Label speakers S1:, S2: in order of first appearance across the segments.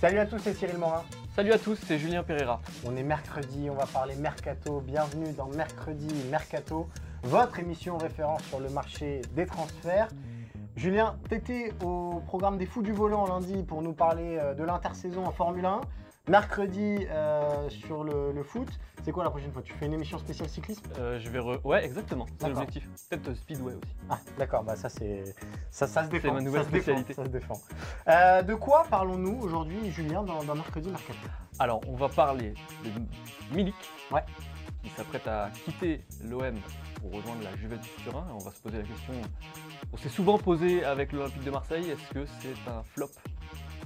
S1: Salut à tous, c'est Cyril Morin.
S2: Salut à tous, c'est Julien Pereira.
S1: On est mercredi, on va parler mercato. Bienvenue dans Mercredi Mercato, votre émission référence sur le marché des transferts. Julien, t'étais au programme des Fous du Volant lundi pour nous parler euh, de l'intersaison en Formule 1. Mercredi euh, sur le, le foot. C'est quoi la prochaine fois? Tu fais une émission spéciale cyclisme?
S2: Euh, je vais re... Ouais, exactement, c'est
S1: D'accord.
S2: l'objectif. Peut-être euh, Speedway aussi.
S1: Ah, d'accord, bah ça c'est ça, ça se défend.
S2: ma nouvelle
S1: ça se défend,
S2: spécialité.
S1: ça se défend. Euh, de quoi parlons-nous aujourd'hui, Julien, dans, dans Mercredi Mercato
S2: Alors, on va parler de Milik,
S1: Ouais.
S2: qui s'apprête à quitter l'OM pour rejoindre la Juventus Turin. Et on va se poser la question, on s'est souvent posé avec l'Olympique de Marseille, est-ce que c'est un flop?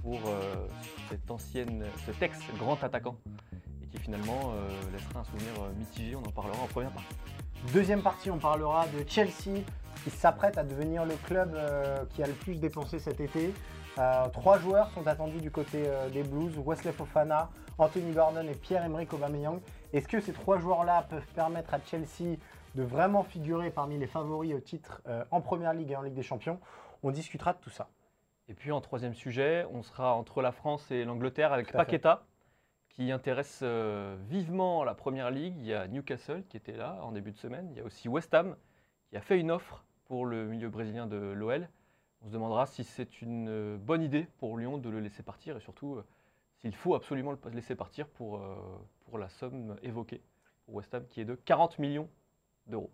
S2: Pour euh, cette ancienne, cet ex-grand attaquant et qui finalement euh, laissera un souvenir euh, mitigé, on en parlera en première partie.
S1: Deuxième partie, on parlera de Chelsea qui s'apprête à devenir le club euh, qui a le plus dépensé cet été. Euh, trois joueurs sont attendus du côté euh, des Blues Wesley Fofana, Anthony Gordon et Pierre-Emerick Aubameyang. Est-ce que ces trois joueurs-là peuvent permettre à Chelsea de vraiment figurer parmi les favoris au titre euh, en Première Ligue et en Ligue des Champions? On discutera de tout ça.
S2: Et puis en troisième sujet, on sera entre la France et l'Angleterre avec. Paqueta, qui intéresse euh, vivement la Première Ligue. Il y a Newcastle qui était là en début de semaine. Il y a aussi West Ham qui a fait une offre pour le milieu brésilien de l'OL. On se demandera si c'est une euh, bonne idée pour Lyon de le laisser partir et surtout euh, s'il faut absolument le laisser partir pour, euh, pour la somme évoquée pour West Ham qui est de 40 millions d'euros.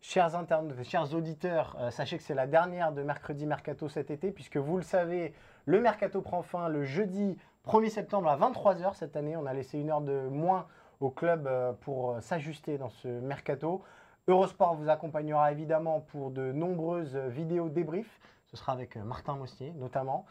S1: Chers internautes, chers auditeurs, euh, sachez que c'est la dernière de Mercredi Mercato cet été, puisque vous le savez, le Mercato prend fin le jeudi 1er septembre à 23h cette année. On a laissé une heure de moins au club euh, pour euh, s'ajuster dans ce Mercato. Eurosport vous accompagnera évidemment pour de nombreuses vidéos débriefs. Ce sera avec Martin Mossier notamment.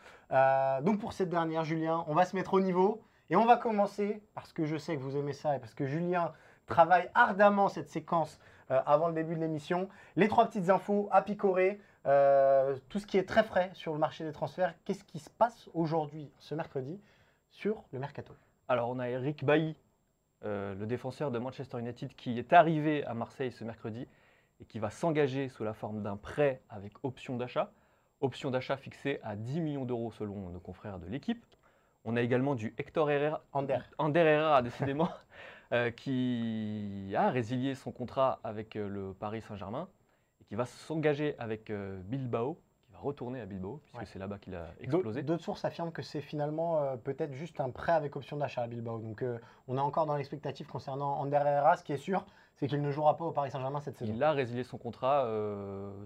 S1: Donc pour cette dernière, Julien, on va se mettre au niveau et on va commencer, parce que je sais que vous aimez ça et parce que Julien travaille ardemment cette séquence euh, avant le début de l'émission. Les trois petites infos à picorer, euh, tout ce qui est très frais sur le marché des transferts. Qu'est-ce qui se passe aujourd'hui, ce mercredi, sur le mercato?
S2: Alors on a Eric Bailly, euh, le défenseur de Manchester United, qui est arrivé à Marseille ce mercredi et qui va s'engager sous la forme d'un prêt avec option d'achat. Option d'achat fixée à 10 millions d'euros selon nos confrères de l'équipe. On a également du Hector Herrera,
S1: Ander.
S2: Ander Herrera décidément, euh, qui a résilié son contrat avec euh, le Paris Saint-Germain et qui va s'engager avec euh, Bilbao, qui va retourner à Bilbao, puisque
S1: Ouais.
S2: c'est là-bas qu'il a explosé.
S1: D'autres sources affirment que c'est finalement euh, peut-être juste un prêt avec option d'achat à Bilbao. Donc euh, on est encore dans l'expectative concernant Ander Herrera. Ce qui est sûr, c'est qu'il ne jouera pas au Paris Saint-Germain cette saison.
S2: Il a résilié son contrat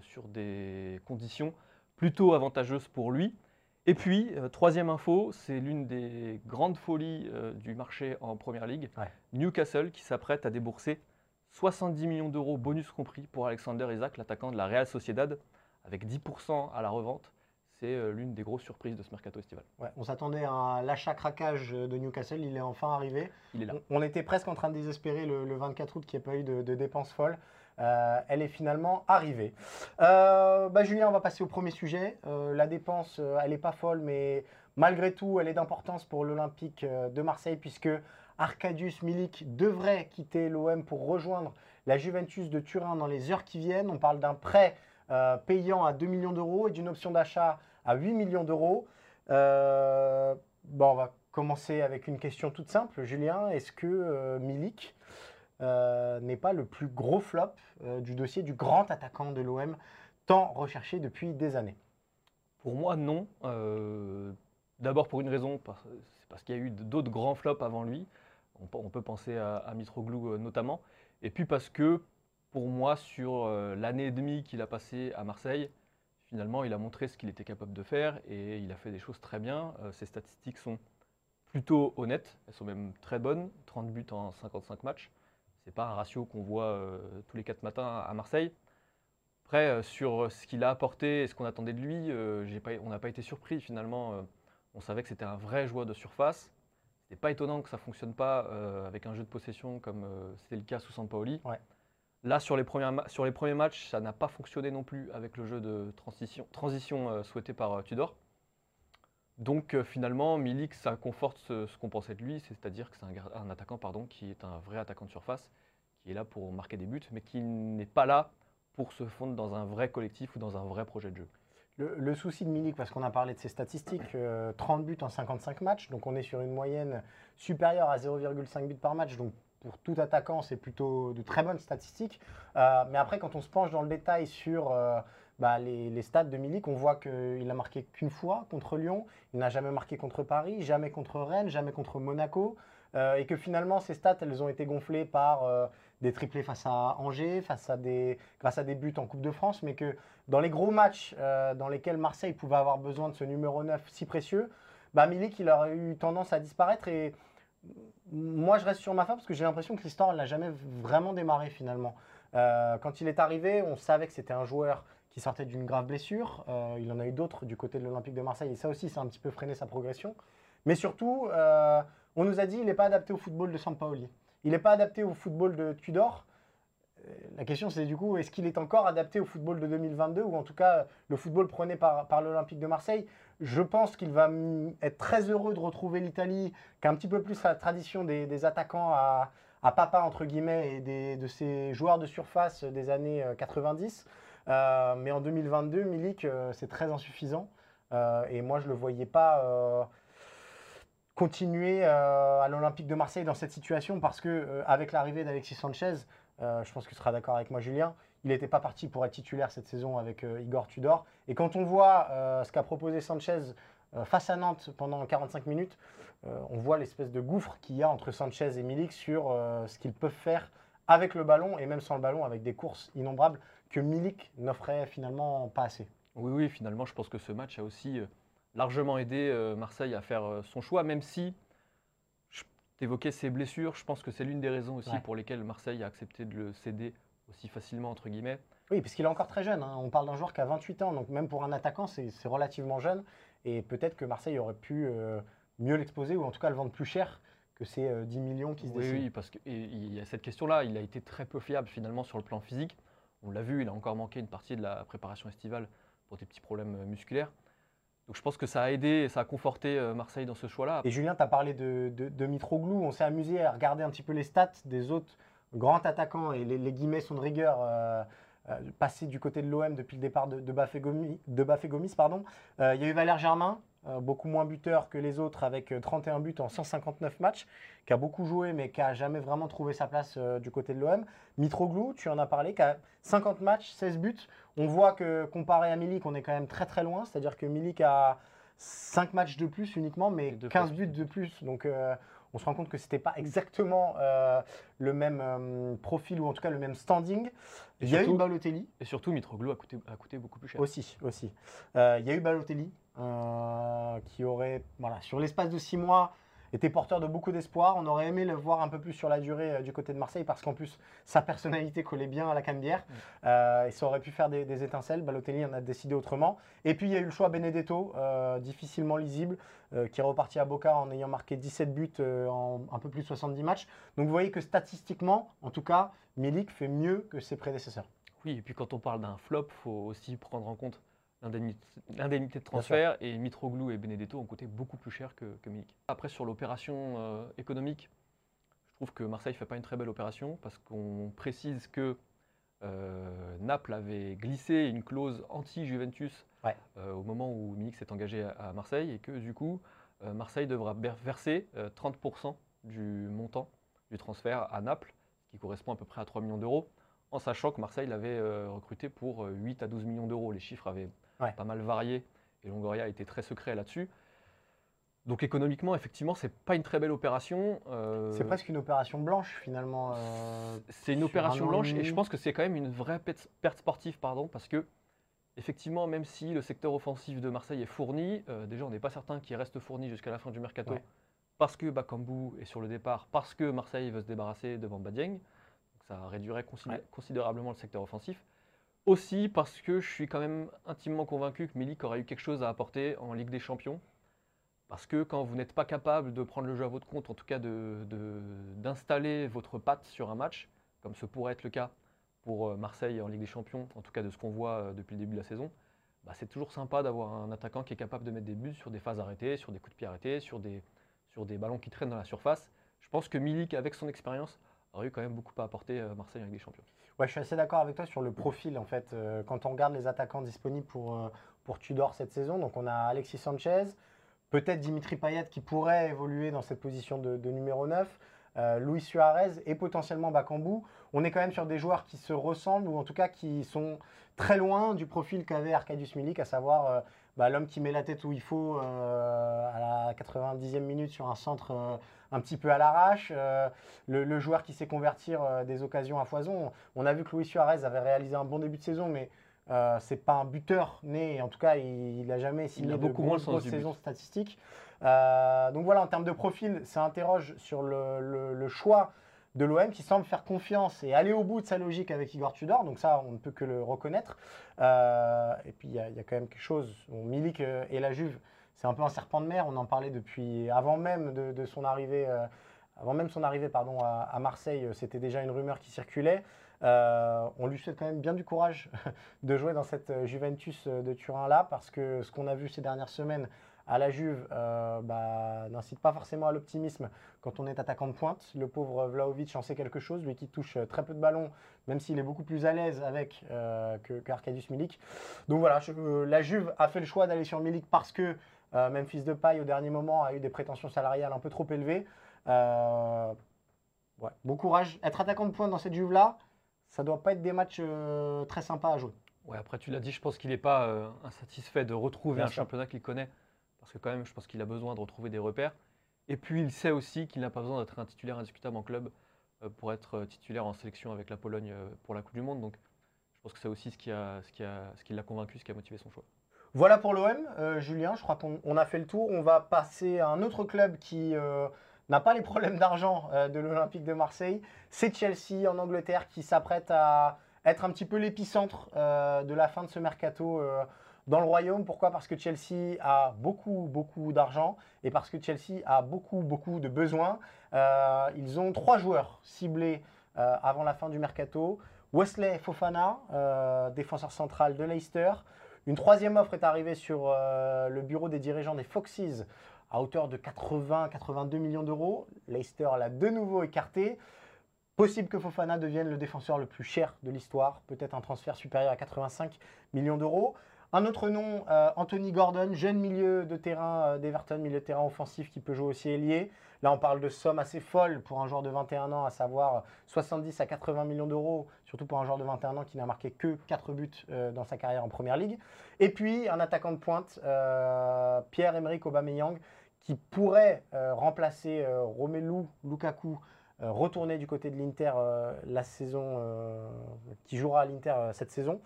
S2: sur des conditions plutôt avantageuses pour lui. Et puis, euh, troisième info, c'est l'une des grandes folies euh, du marché en Première Ligue.
S1: Ouais.
S2: Newcastle qui s'apprête à débourser 70 millions d'euros bonus compris pour Alexander Isaac, l'attaquant de la Real Sociedad, avec 10% à la revente. C'est euh, l'une des grosses surprises de ce mercato estival.
S1: Ouais, on s'attendait à un l'achat-craquage de Newcastle. Il est enfin arrivé.
S2: Il est là.
S1: On, on était presque en train de désespérer le, le 24 août qu'il n'y ait pas eu de, de dépenses folles. Euh, elle est finalement arrivée. Euh, bah, Julien, on va passer au premier sujet. Euh, la dépense, elle n'est pas folle, mais malgré tout, elle est d'importance pour l'Olympique de Marseille, puisque Arkadiusz Milik devrait quitter l'OM pour rejoindre la Juventus de Turin dans les heures qui viennent. On parle d'un prêt payant à 2 millions d'euros et d'une option d'achat à 8 millions d'euros. Bon, on va commencer avec une question toute simple. Julien, est-ce que Milik euh, n'est pas le plus gros flop euh, du dossier du grand attaquant de l'OM, tant recherché depuis des années
S2: Pour moi, non. Euh, D'abord pour une raison, c'est parce qu'il y a eu d'autres grands flops avant lui. On, peut- penser à, à Mitroglou notamment. Et puis parce que pour moi, sur l'année et demie qu'il a passé à Marseille, finalement, il a montré ce qu'il était capable de faire et il a fait des choses très bien. Ses statistiques sont plutôt honnêtes, elles sont même très bonnes. 30 buts en 55 matchs, C'est pas un ratio qu'on voit euh, tous les quatre matins à Marseille. Après, euh, sur ce qu'il a apporté et ce qu'on attendait de lui, euh, pas- on n'a pas été surpris finalement. euh, on savait que c'était un vrai joueur de surface. C'était pas étonnant que ça fonctionne pas euh, avec un jeu de possession comme euh, c'était le cas sous Sampaoli.
S1: Ouais.
S2: Là, sur les, premiers ma- sur les premiers matchs, ça n'a pas fonctionné non plus avec le jeu de transition, transition euh, souhaité par euh, Tudor. Donc euh, finalement, Milik, ça conforte ce, qu'on pensait de lui, c'est-à-dire que c'est un, attaquant pardon, qui est un vrai attaquant de surface, qui est là pour marquer des buts, mais qui n'est pas là pour se fondre dans un vrai collectif ou dans un vrai projet de jeu.
S1: Le, souci de Milik, parce qu'on a parlé de ses statistiques, euh, 30 buts en 55 matchs, donc on est sur une moyenne supérieure à 0,5 buts par match, donc pour tout attaquant, c'est plutôt de très bonnes statistiques. Euh, mais après, quand on se penche dans le détail sur euh, bah, les, les stats de Milik, on voit qu'il a marqué qu'une fois contre Lyon, il n'a jamais marqué contre Paris, jamais contre Rennes, jamais contre Monaco, euh, et que finalement, ces stats, elles ont été gonflées par euh, des triplés face à Angers, face à des, grâce à des buts en Coupe de France, mais que dans les gros matchs euh, dans lesquels Marseille pouvait avoir besoin de ce numéro 9 si précieux, bah Milik, il aurait eu tendance à disparaître. Et moi, je reste sur ma fin parce que j'ai l'impression que l'histoire n'a jamais vraiment démarré finalement. Quand il est arrivé, on savait que c'était un joueur qui sortait d'une grave blessure. Euh, il en a eu d'autres du côté de l'Olympique de Marseille et ça aussi, ça a un petit peu freiné sa progression. Mais surtout, euh, on nous a dit qu'il n'est pas adapté au football de Sampaoli. Il n'est pas adapté au football de Tudor. Euh, La question, c'est du coup, est-ce qu'il est encore adapté au football de 2022 ou en tout cas le football prôné par, l'Olympique de Marseille? Je pense qu'il va être très heureux de retrouver l'Italie, qui a un petit peu plus la tradition des, attaquants à, papa, entre guillemets, et de ces joueurs de surface des années euh, 90. Euh, mais en 2022, Milik, euh, c'est très insuffisant. Euh, et moi, je ne le voyais pas continuer à l'Olympique de Marseille dans cette situation parce que avec l'arrivée d'Alexis Sanchez, je pense que tu seras d'accord avec moi, Julien, il n'était pas parti pour être titulaire cette saison avec Igor Tudor. Et quand on voit ce qu'a proposé Sanchez face à Nantes pendant 45 minutes, on voit l'espèce de gouffre qu'il y a entre Sanchez et Milik sur ce qu'ils peuvent faire avec le ballon et même sans le ballon, avec des courses innombrables que Milik n'offrait finalement pas assez.
S2: Oui, oui, finalement, je pense que ce match a aussi euh, largement aidé euh, Marseille à faire euh, son choix, même si tu évoquais ses blessures. Je pense que c'est l'une des raisons aussi
S1: Ouais.
S2: pour lesquelles Marseille a accepté de le céder aussi facilement, entre guillemets.
S1: Oui, parce qu'il est encore très jeune. hein. On parle d'un joueur qui a 28 ans, donc même pour un attaquant, c'est relativement jeune. Et peut-être que Marseille aurait pu euh, mieux l'exposer, ou en tout cas le vendre plus cher que ces euh, 10 millions qui se
S2: Oui,
S1: dessinent.
S2: oui, parce qu'il y a cette question-là. Il a été très peu fiable finalement sur le plan physique. On l'a vu, il a encore manqué une partie de la préparation estivale pour des petits problèmes euh, musculaires. Donc je pense que ça a aidé et ça a conforté euh, Marseille dans ce choix-là.
S1: Et Julien, tu as parlé de, de, de Mitroglou. On s'est amusé à regarder un petit peu les stats des autres grands attaquants, et les, guillemets sont de rigueur, euh, euh, passés du côté de l'OM depuis le départ de, Bafé Gomis. Il y a eu Valère Germain, beaucoup moins buteur que les autres, avec euh, 31 buts en 159 matchs, qui a beaucoup joué, mais qui a jamais vraiment trouvé sa place euh, du côté de l'OM. Mitroglou, tu en as parlé, qui a 50 matchs, 16 buts. On voit que comparé à Milik, on est quand même très très loin. C'est-à-dire que Milik a 5 matchs de plus uniquement, mais
S2: Et deux
S1: 15
S2: passes.
S1: buts de plus. Donc euh, on se rend compte que c'était pas exactement euh, le même euh, profil ou en tout cas le même standing.
S2: Et
S1: Il y a eu Balotelli
S2: Et surtout, Mitroglou a coûté, a coûté beaucoup plus cher.
S1: aussi, aussi. Euh, il y a eu Balotelli euh, qui aurait, voilà, sur l'espace de 6 mois, été porteur de beaucoup d'espoir. On aurait aimé le voir un peu plus sur la durée euh, du côté de Marseille parce qu'en plus sa personnalité collait bien à la Canebière Euh, et ça aurait pu faire des, des étincelles. Balotelli en a décidé autrement. Et puis il y a eu le choix Benedetto, euh, difficilement lisible, qui est reparti à Boca en ayant marqué 17 buts en un peu plus de 70 matchs. Donc vous voyez que statistiquement, en tout cas, Milik fait mieux que ses prédécesseurs.
S2: Oui, et puis quand on parle d'un flop, il faut aussi prendre en compte l'indemnité de transfert. Et Mitroglou et Benedetto ont coûté beaucoup plus cher que, que Milik. Après, sur l'opération euh, économique, je trouve que Marseille ne fait pas une très belle opération parce qu'on précise que euh, Naples avait glissé une clause anti-Juventus
S1: Ouais.
S2: euh, au moment où Milik s'est engagé à, à Marseille et que du coup, Marseille devra verser euh, 30% du montant du transfert à Naples, ce qui correspond à peu près à 3 millions d'euros en sachant que Marseille l'avait recruté pour euh, 8 à 12 millions d'euros. Les chiffres avaient
S1: Ouais.
S2: pas mal varié et Longoria était très secret là-dessus. Donc économiquement, effectivement, c'est pas une très belle opération. euh,
S1: C'est presque une opération blanche finalement. euh,
S2: c'est une opération
S1: un
S2: blanche et je pense que c'est quand même une vraie perte sportive, pardon, parce que effectivement, même si le secteur offensif de Marseille est fourni, euh, déjà on n'est pas certain qu'il reste fourni jusqu'à la fin du mercato,
S1: Ouais.
S2: parce que Bakambu est sur le départ, parce que Marseille veut se débarrasser de Bamba Dieng. Ça réduirait considé-
S1: Ouais.
S2: considérablement le secteur offensif. Aussi parce que je suis quand même intimement convaincu que Milik aurait eu quelque chose à apporter en Ligue des Champions. Parce que quand vous n'êtes pas capable de prendre le jeu à votre compte, en tout cas de- de- d'installer votre patte sur un match, comme ce pourrait être le cas pour euh, Marseille en Ligue des Champions, en tout cas de ce qu'on voit euh, depuis le début de la saison, bah, c'est toujours sympa d'avoir un attaquant qui est capable de mettre des buts sur des phases arrêtées, sur des coups de pied arrêtés, sur des, sur des ballons qui traînent dans la surface. Je pense que Milik, avec son expérience, aurait eu quand même beaucoup à apporter à Marseille en Ligue des Champions.
S1: Je suis assez d'accord avec toi sur le profil en fait. Euh, quand on regarde les attaquants disponibles pour, euh, pour Tudor cette saison, donc on a Alexis Sanchez, peut-être Dimitri Payet qui pourrait évoluer dans cette position de, numéro 9, euh, Luis Suarez et potentiellement Bakambu. On est quand même sur des joueurs qui se ressemblent ou en tout cas qui sont très loin du profil qu'avait Arkadiusz Milik, à savoir bah, l'homme qui met la tête où il faut euh, à la 90e minute sur un centre euh, un petit peu à l'arrache. euh, le, le joueur qui sait convertir des occasions à foison. On a vu que Luis Suarez avait réalisé un bon début de saison, mais c'est pas un buteur né. En tout cas, il n'a jamais signé
S2: a
S1: de
S2: beaucoup moins but.
S1: saisons statistiques. Euh, donc voilà, en termes de profil, ça interroge sur le, le- le choix de l'OM qui semble faire confiance et aller au bout de sa logique avec Igor Tudor. Donc ça, on ne peut que le reconnaître. Euh, et puis il y, a quand même quelque chose. Milik euh, et la Juve, c'est un peu un serpent de mer. On en parlait depuis avant même de, son arrivée. euh, à, Marseille, c'était déjà une rumeur qui circulait. On lui souhaite quand même bien du courage de jouer dans cette Juventus de Turin-là, parce que ce qu'on a vu ces dernières semaines à la Juve euh, bah, n'incite pas forcément à l'optimisme quand on est attaquant de pointe. Le pauvre Vlaovic en sait quelque chose, lui qui touche euh, très peu de ballons, même s'il est beaucoup plus à l'aise avec euh, Milik. Donc voilà, je- euh, la Juve a fait le choix d'aller sur Milik parce que Memphis Depay, au dernier moment, a eu des prétentions salariales un peu trop élevées. Ouais, bon courage. Être attaquant de pointe dans cette Juve-là, ça doit pas être des matchs très sympas à jouer.
S2: Ouais, après, tu l'as dit, je pense qu'il n'est pas insatisfait de retrouver
S1: Bien
S2: un
S1: sûr.
S2: championnat qu'il connaît. Parce que, quand même, je pense qu'il a besoin de retrouver des repères. Et puis, il sait aussi qu'il n'a pas besoin d'être un titulaire indiscutable en club euh, pour être euh, titulaire en sélection avec la Pologne euh, pour la Coupe du Monde. Donc, je pense que c'est aussi ce qui l'a convaincu, ce qui a motivé son choix.
S1: Voilà pour l'OM. Julien, je crois qu'on on a fait le tour. On va passer à un autre club qui n'a pas les problèmes d'argent de l'Olympique de Marseille. C'est Chelsea en Angleterre qui s'apprête à être un petit peu l'épicentre de la fin de ce mercato dans le royaume. Pourquoi? Parce que Chelsea a beaucoup, beaucoup d'argent et parce que Chelsea a beaucoup, beaucoup de besoins. Euh, ils ont trois joueurs ciblés euh, avant la fin du mercato. Wesley Fofana, euh, défenseur central de Leicester. Une troisième offre est arrivée sur le bureau des dirigeants des Foxes à hauteur de 80-82 millions d'euros. Leicester l'a de nouveau écarté. Possible que Fofana devienne le défenseur le plus cher de l'histoire, peut-être un transfert supérieur à 85 millions d'euros. Un autre nom, euh, Anthony Gordon, jeune milieu de terrain euh, d'Everton, milieu de terrain offensif qui peut jouer aussi ailier. Là, on parle de sommes assez folles pour un joueur de 21 ans, à savoir 70 à 80 millions d'euros, surtout pour un joueur de 21 ans qui n'a marqué que 4 buts euh, dans sa carrière en Première Ligue. Et puis, un attaquant de pointe, Pierre-Emerick Aubameyang, qui pourrait remplacer Romelu Lukaku, retourné du côté de l'Inter la saison, qui jouera à l'Inter cette saison.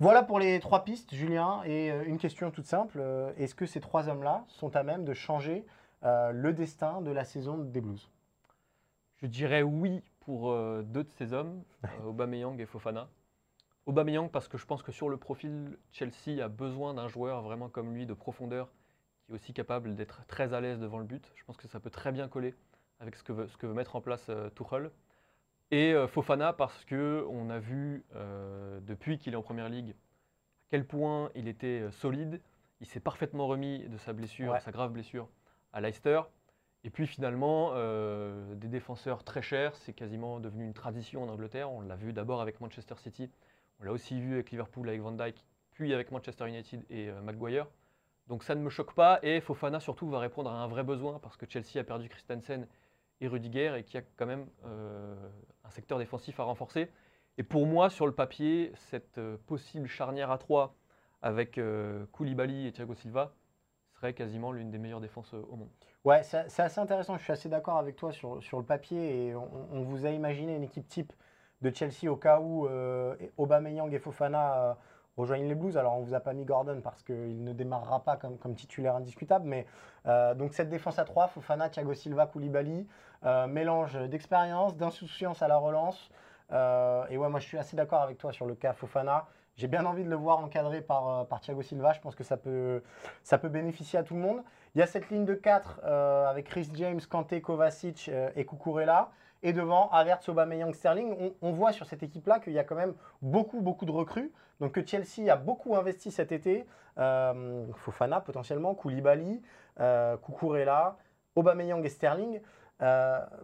S1: Voilà pour les trois pistes, Julien. Et euh, une question toute simple. euh, Est-ce que ces trois hommes-là sont à même de changer euh, le destin de la saison des Blues?
S2: Je dirais oui pour euh, deux de ces hommes, euh, Aubameyang et Fofana. Aubameyang parce que je pense que sur le profil, Chelsea a besoin d'un joueur vraiment comme lui, de profondeur, qui est aussi capable d'être très à l'aise devant le but. Je pense que ça peut très bien coller avec ce que veut, ce que veut mettre en place Tuchel. Et euh, Fofana parce que on a vu euh, depuis qu'il est en première ligue à quel point il était euh, solide. Il s'est parfaitement remis de sa blessure,
S1: Ouais.
S2: sa grave blessure à Leicester. Et puis finalement, euh, des défenseurs très chers, c'est quasiment devenu une tradition en Angleterre. On l'a vu d'abord avec Manchester City, on l'a aussi vu avec Liverpool, avec Van Dijk, puis avec Manchester United et euh, Maguire. Donc ça ne me choque pas. Et Fofana surtout va répondre à un vrai besoin parce que Chelsea a perdu Christensen et Rudiger et qu'il y a quand même euh, un secteur défensif à renforcer. Et pour moi, sur le papier, cette euh, possible charnière à 3 avec euh, Koulibaly et Thiago Silva serait quasiment l'une des meilleures défenses au monde.
S1: Ouais, c'est assez intéressant. Je suis assez d'accord avec toi sur, sur le papier. Et on, vous a imaginé une équipe type de Chelsea au cas où euh, Aubameyang et Fofana rejoignent les Blues. Alors, on vous a pas mis Gordon parce qu'il ne démarrera pas comme, titulaire indiscutable. Mais euh, donc, cette défense à 3, Fofana, Thiago Silva, Koulibaly, euh, mélange d'expérience, d'insouciance à la relance. Euh, et ouais, moi je suis assez d'accord avec toi sur le cas Fofana. J'ai bien envie de le voir encadré par, Thiago Silva. Je pense que ça peut, bénéficier à tout le monde. Il y a cette ligne de 4 euh, avec Chris James, Kanté, Kovacic et Kukurela. Et devant, Havertz, Aubameyang, Sterling. On, on voit sur cette équipe-là qu'il y a quand même beaucoup, beaucoup de recrues. Donc que Chelsea a beaucoup investi cet été. Fofana potentiellement, Koulibaly, Kukurela, Aubameyang et Sterling.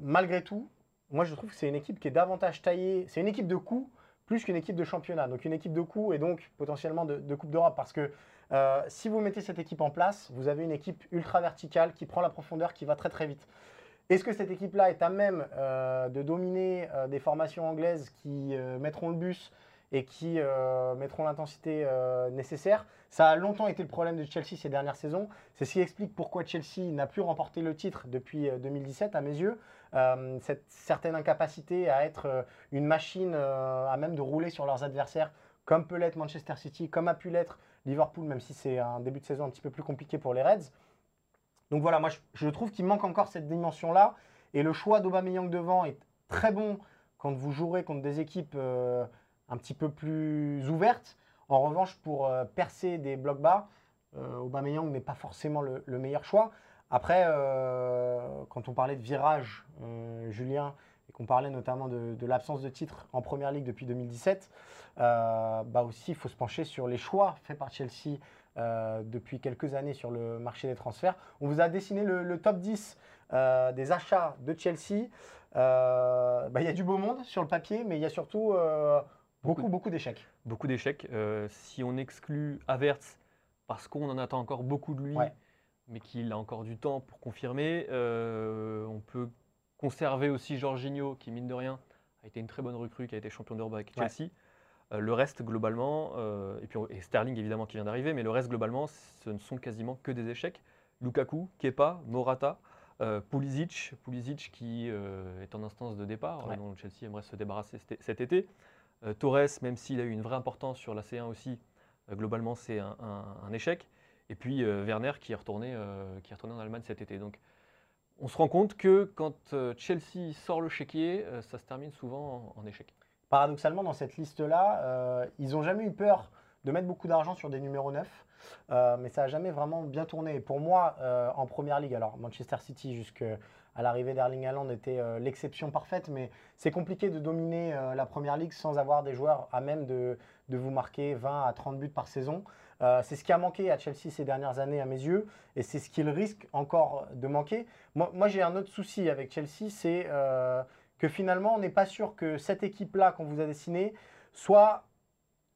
S1: malgré tout, moi, je trouve que c'est une équipe qui est davantage taillée. C'est une équipe de coups plus qu'une équipe de championnat. Donc, une équipe de coups et donc potentiellement de, Coupe d'Europe. Parce que euh, si vous mettez cette équipe en place, vous avez une équipe ultra verticale qui prend la profondeur, qui va très très vite. Est-ce que cette équipe-là est à même euh, de dominer euh, des formations anglaises qui mettront le bus et qui mettront l'intensité nécessaire? Ça a longtemps été le problème de Chelsea ces dernières saisons. C'est ce qui explique pourquoi Chelsea n'a plus remporté le titre depuis 2017 à mes yeux. Euh, cette certaine incapacité à être euh, une machine euh, à même de rouler sur leurs adversaires, comme peut l'être Manchester City, comme a pu l'être Liverpool, même si c'est un début de saison un petit peu plus compliqué pour les Reds. Donc voilà, moi je, trouve qu'il manque encore cette dimension-là. Et le choix d'Aubameyang devant est très bon quand vous jouerez contre des équipes un petit peu plus ouvertes. En revanche, pour percer des blocs bas, Aubameyang n'est pas forcément le, meilleur choix. Après, euh, quand on parlait de virage, euh, Julien, et qu'on parlait notamment de, l'absence de titre en Première Ligue depuis 2017, euh, bah aussi, il faut se pencher sur les choix faits par Chelsea depuis quelques années sur le marché des transferts. On vous a dessiné le, top 10 des achats de Chelsea. Bah, il y a du beau monde sur le papier, mais il y a surtout beaucoup, beaucoup d'échecs.
S2: Beaucoup d'échecs. si on exclut Avertz, parce qu'on en attend encore beaucoup de lui, mais qu'il a encore du temps pour confirmer. Euh, on peut conserver aussi Jorginho, qui mine de rien a été une très bonne recrue, qui a été champion d'Europe avec Chelsea. Euh, le reste, globalement, euh, et puis Sterling évidemment qui vient d'arriver, mais le reste, globalement, ce ne sont quasiment que des échecs. Lukaku, Kepa, Morata, Pulisic, Pulisic qui est en instance de départ, dont Chelsea aimerait se débarrasser cet été. Torres, même s'il a eu une vraie importance sur la C1 aussi, globalement c'est un, échec. Et puis euh, Werner qui est, retourné, euh, qui est retourné en Allemagne cet été. Donc on se rend compte que quand euh, Chelsea sort le chéquier, ça se termine souvent en, échec.
S1: Paradoxalement, dans cette liste-là, ils n'ont jamais eu peur de mettre beaucoup d'argent sur des numéros 9, mais ça n'a jamais vraiment bien tourné. pour moi, en Première Ligue, alors Manchester City jusqu'à l'arrivée d'Erling Haaland était l'exception parfaite, mais c'est compliqué de dominer la Première Ligue sans avoir des joueurs à même de, vous marquer 20 à 30 buts par saison. Euh, c'est ce qui a manqué à Chelsea ces dernières années à mes yeux, et c'est ce qu'il risque encore de manquer. Moi, j'ai un autre souci avec Chelsea, c'est euh, que finalement, on n'est pas sûr que cette équipe-là qu'on vous a dessinée soit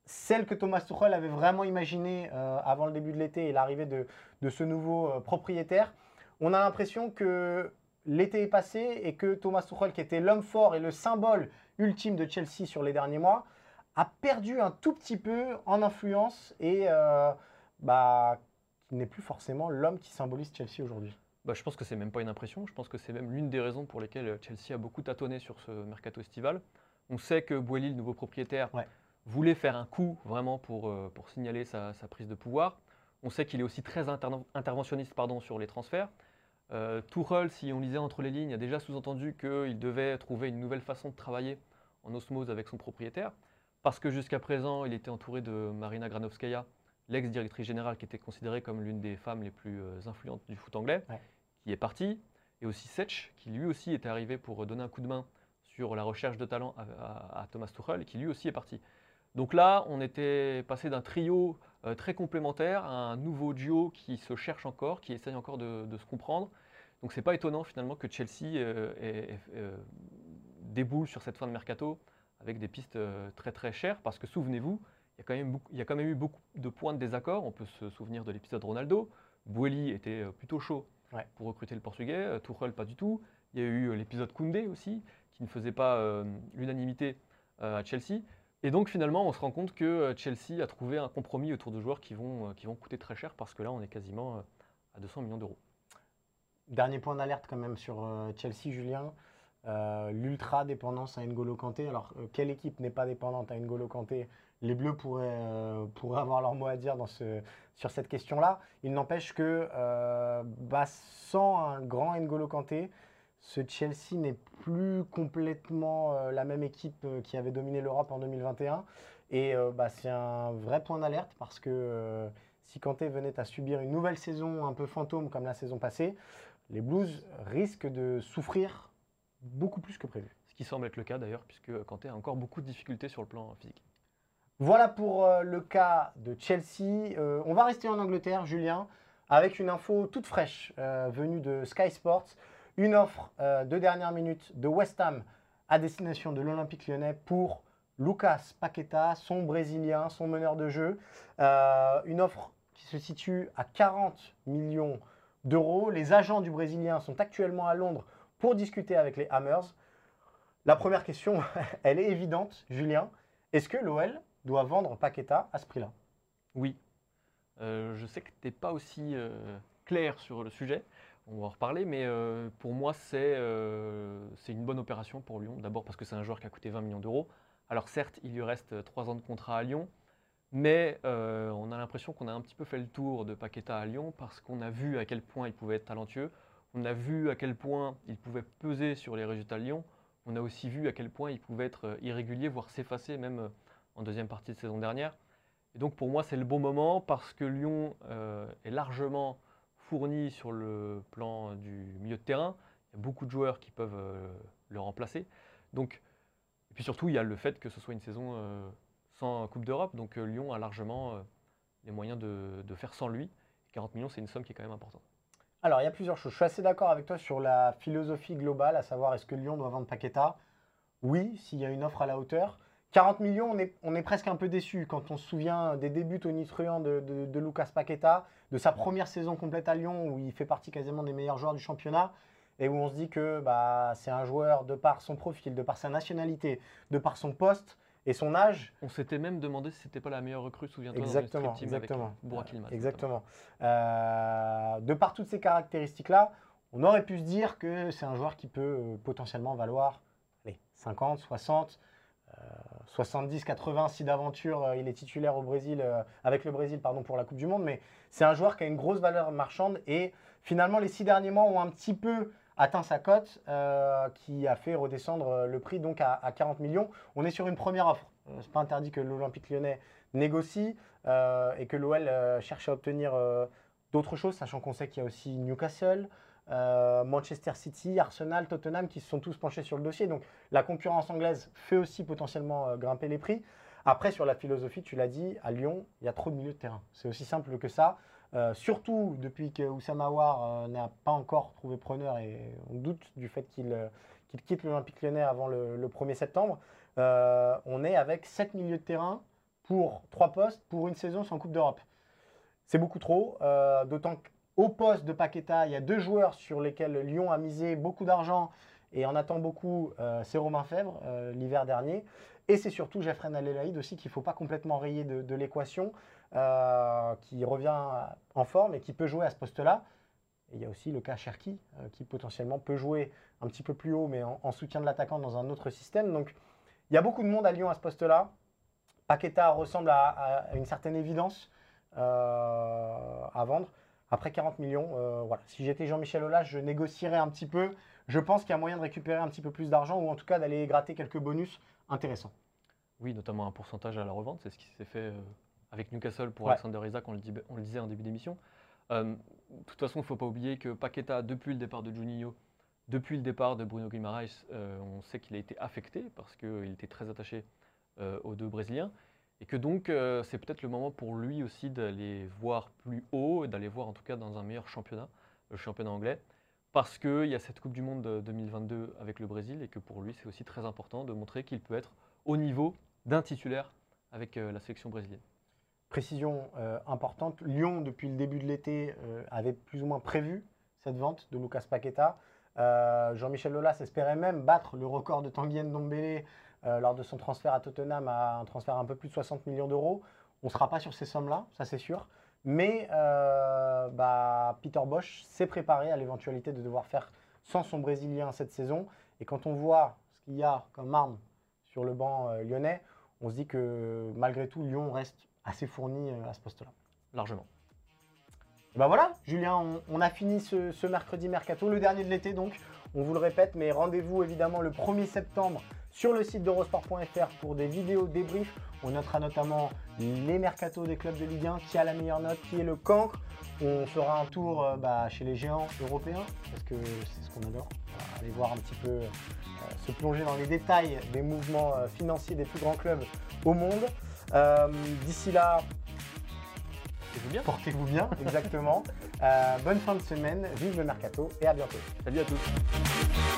S1: celle que Thomas Tuchel avait vraiment imaginée euh, avant le début de l'été et l'arrivée de, ce nouveau propriétaire. On a l'impression que l'été est passé et que Thomas Tuchel, qui était l'homme fort et le symbole ultime de Chelsea sur les derniers mois, a perdu un tout petit peu en influence et euh, bah, n'est plus forcément l'homme qui symbolise Chelsea aujourd'hui.
S2: Bah, je pense que c'est même pas une impression. Je pense que c'est même l'une des raisons pour lesquelles Chelsea a beaucoup tâtonné sur ce mercato estival. On sait que Boeli, le nouveau propriétaire, voulait faire un coup vraiment pour, euh, pour signaler sa, prise de pouvoir. On sait qu'il est aussi très interventionniste pardon, sur les transferts. Euh, si on lisait entre les lignes, a déjà sous-entendu qu'il devait trouver une nouvelle façon de travailler en osmose avec son propriétaire parce que jusqu'à présent, il était entouré de Marina Granovskaya, l'ex-directrice générale qui était considérée comme l'une des femmes les plus euh, influentes du foot anglais, qui est partie, et aussi Setch, qui lui aussi était arrivé pour donner un coup de main sur la recherche de talent à, Thomas Tuchel, qui lui aussi est parti. Donc là, on était passé d'un trio euh, très complémentaire à un nouveau duo qui se cherche encore, qui essaye encore de, se comprendre. Donc c'est pas étonnant finalement que Chelsea euh, déboule sur cette fin de mercato avec des pistes euh, très très chères, parce que souvenez-vous, il y, a quand même eu beaucoup de points de désaccord. On peut se souvenir de l'épisode Ronaldo. Boeli était euh, plutôt chaud pour recruter le Portugais, euh, Tuchel pas du tout. Il y a eu l'épisode Koundé aussi, qui ne faisait pas l'unanimité à Chelsea. Et donc finalement, on se rend compte que Chelsea a trouvé un compromis autour de joueurs qui vont, qui vont coûter très cher, parce que là, on est quasiment à 200 millions d'euros.
S1: Dernier point d'alerte quand même sur Chelsea, Julien. Euh, l'ultra dépendance à N'Golo Kanté. Alors, euh, quelle équipe n'est pas dépendante à N'Golo Kanté Les Bleus euh, pourraient, avoir leur mot à dire sur cette question-là. Il n'empêche que bah, sans un grand N'Golo Kanté, ce Chelsea n'est plus complètement euh, la même équipe euh, qui avait dominé l'Europe en 2021. Et euh, bah, c'est un vrai point d'alerte parce que euh, si Kanté venait à subir une nouvelle saison un peu fantôme comme la saison passée, les Blues risquent de souffrir beaucoup plus que prévu.
S2: Ce qui semble être le cas d'ailleurs, puisque Kanté a encore beaucoup de difficultés sur le plan physique.
S1: Voilà pour euh, le cas de Chelsea. Euh, on va rester en Angleterre, Julien, avec une info toute fraîche euh, venue de Sky Sports. Une offre de dernière minute de West Ham à destination de l'Olympique lyonnais pour Lucas Paqueta, son Brésilien, son meneur de jeu. Une offre qui se situe à 40 millions d'euros. Les agents du Brésilien sont actuellement à Londres pour discuter avec les Hammers. La première question, elle est évidente, Julien. Est-ce que l'OL doit vendre Paqueta à ce prix-là
S2: Oui. Euh, je sais que tu n'es pas aussi euh, clair sur le sujet, on va en reparler, mais euh, pour moi, c'est une bonne opération pour Lyon. D'abord parce que c'est un joueur qui a coûté 20 millions d'euros. Alors certes, il lui reste 3 ans de contrat à Lyon, mais on a l'impression qu'on a un petit peu fait le tour de Paqueta à Lyon parce qu'on a vu à quel point il pouvait être talentueux, on a vu à quel point il pouvait peser sur les résultats de Lyon, on a aussi vu à quel point il pouvait être irrégulier, voire s'effacer même en deuxième partie de saison dernière. Et donc pour moi, c'est le bon moment parce que Lyon euh, est largement fourni sur le plan du milieu de terrain. Il y a beaucoup de joueurs qui peuvent euh, le remplacer. Donc, et puis surtout, il y a le fait que ce soit une saison euh, sans Coupe d'Europe. Donc Lyon a largement les moyens de, de faire sans lui. 40 millions, c'est une somme qui est quand même importante.
S1: Alors, il y a plusieurs choses. Je suis assez d'accord avec toi sur la philosophie globale, à savoir est-ce que Lyon doit vendre Paqueta? Oui, s'il y a une offre à la hauteur. 40 millions, on est, on est presque un peu déçu quand on se souvient des débuts tonitruants de, de, de Lucas Paqueta, de sa première saison complète à Lyon où il fait partie quasiment des meilleurs joueurs du championnat et où on se dit que bah, c'est un joueur de par son profil, de par sa nationalité, de par son poste et son âge.
S2: On s'était même demandé si c'était pas la meilleure recrue, souviens-toi,
S1: Exactement,
S2: dans
S1: exactement.
S2: avec
S1: Exactement. Euh, de par toutes ces caractéristiques-là, on aurait pu se dire que c'est un joueur qui peut euh, potentiellement valoir allez, 50, 60, euh, 70, 80 si d'aventure il est titulaire au Brésil, euh, avec le Brésil pardon, pour la Coupe du Monde. Mais c'est un joueur qui a une grosse valeur marchande et finalement les six derniers mois ont un petit peu atteint sa cote euh, qui a fait redescendre euh, le prix donc à, à 40 millions. On est sur une première offre. Euh, c'est pas interdit que l'Olympique lyonnais négocie euh, et que l'OL cherche à obtenir d'autres choses, sachant qu'on sait qu'il y a aussi Newcastle, euh, Manchester City, Arsenal, Tottenham qui se sont tous penchés sur le dossier. Donc la concurrence anglaise fait aussi potentiellement euh, grimper les prix. Après, sur la philosophie, tu l'as dit, à Lyon, il y a trop de milieux de terrain. C'est aussi simple que ça. Euh, surtout depuis que Oussama euh, n'a pas encore trouvé preneur et on doute du fait qu'il quitte l'Olympique lyonnais avant le, le 1er septembre. On est avec 7 milieux de terrain pour 3 postes pour une saison sans Coupe d'Europe. C'est beaucoup trop, d'autant qu'au poste de Paqueta, il y a deux joueurs sur lesquels Lyon a misé beaucoup d'argent et en attend beaucoup. euh, c'est Romain Fèvre euh, l'hiver dernier. Et c'est surtout Jeffrey Alelaïd aussi qu'il ne faut pas complètement rayer de, l'équation, euh, qui revient en forme et qui peut jouer à ce poste-là. Il y a aussi le cas Cherki, qui potentiellement peut jouer un petit peu plus haut, mais en, en soutien de l'attaquant dans un autre système. Donc il y a beaucoup de monde à Lyon à ce poste-là. Paqueta ressemble à, à une certaine évidence à vendre. Après 40 millions, euh, voilà. Si j'étais Jean-Michel Aulas, je négocierais un petit peu. Je pense qu'il y a moyen de récupérer un petit peu plus d'argent ou en tout cas d'aller gratter quelques bonus intéressants.
S2: Oui, notamment un pourcentage à la revente, c'est ce qui s'est fait euh, avec Newcastle pour
S1: Ouais.
S2: Alexander Isaac, on le, dit- on le disait en début d'émission. Euh, de toute façon, il ne faut pas oublier que Paqueta, depuis le départ de Juninho, depuis le départ de Bruno Guimaraes, euh, on sait qu'il a été affecté parce qu'il était très attaché euh, aux deux Brésiliens. Et que donc, euh, c'est peut-être le moment pour lui aussi d'aller voir plus haut, et d'aller voir en tout cas dans un meilleur championnat, le championnat anglais, parce qu'il y a cette Coupe du Monde de 2022 avec le Brésil, et que pour lui, c'est aussi très important de montrer qu'il peut être au niveau d'un titulaire avec euh, la sélection brésilienne.
S1: Précision euh, importante, Lyon, depuis le début de l'été, avait plus ou moins prévu cette vente de Lucas Paqueta. Jean-Michel Aulas espérait même battre le record de Tanguy Ndombele euh, lors de son transfert à Tottenham à un transfert à un peu plus de 60 millions d'euros. On ne sera pas sur ces sommes-là, ça c'est sûr. Mais euh, bah, Peter Bosch s'est préparé à l'éventualité de devoir faire sans son Brésilien cette saison. Et quand on voit ce qu'il y a comme arme sur le banc euh, lyonnais, on se dit que malgré tout, Lyon reste assez fourni à ce poste-là.
S2: Largement.
S1: Et ben voilà, Julien, on, on a fini ce, ce mercredi mercato, le dernier de l'été donc. On vous le répète, mais rendez-vous évidemment le 1er septembre sur le site d'Eurosport.fr pour des vidéos débriefs. On notera notamment les mercatos des clubs de Ligue 1, qui a la meilleure note, qui est le cancre? On fera un tour euh, bah, chez les géants européens, parce que c'est ce qu'on adore. aller voir un petit peu, euh, se plonger dans les détails des mouvements euh, financiers des plus grands clubs au monde. D'ici là,
S2: Portez-vous bien.
S1: Portez-vous bien, exactement. bonne fin de semaine, vive le mercato et à bientôt.
S2: Salut à tous.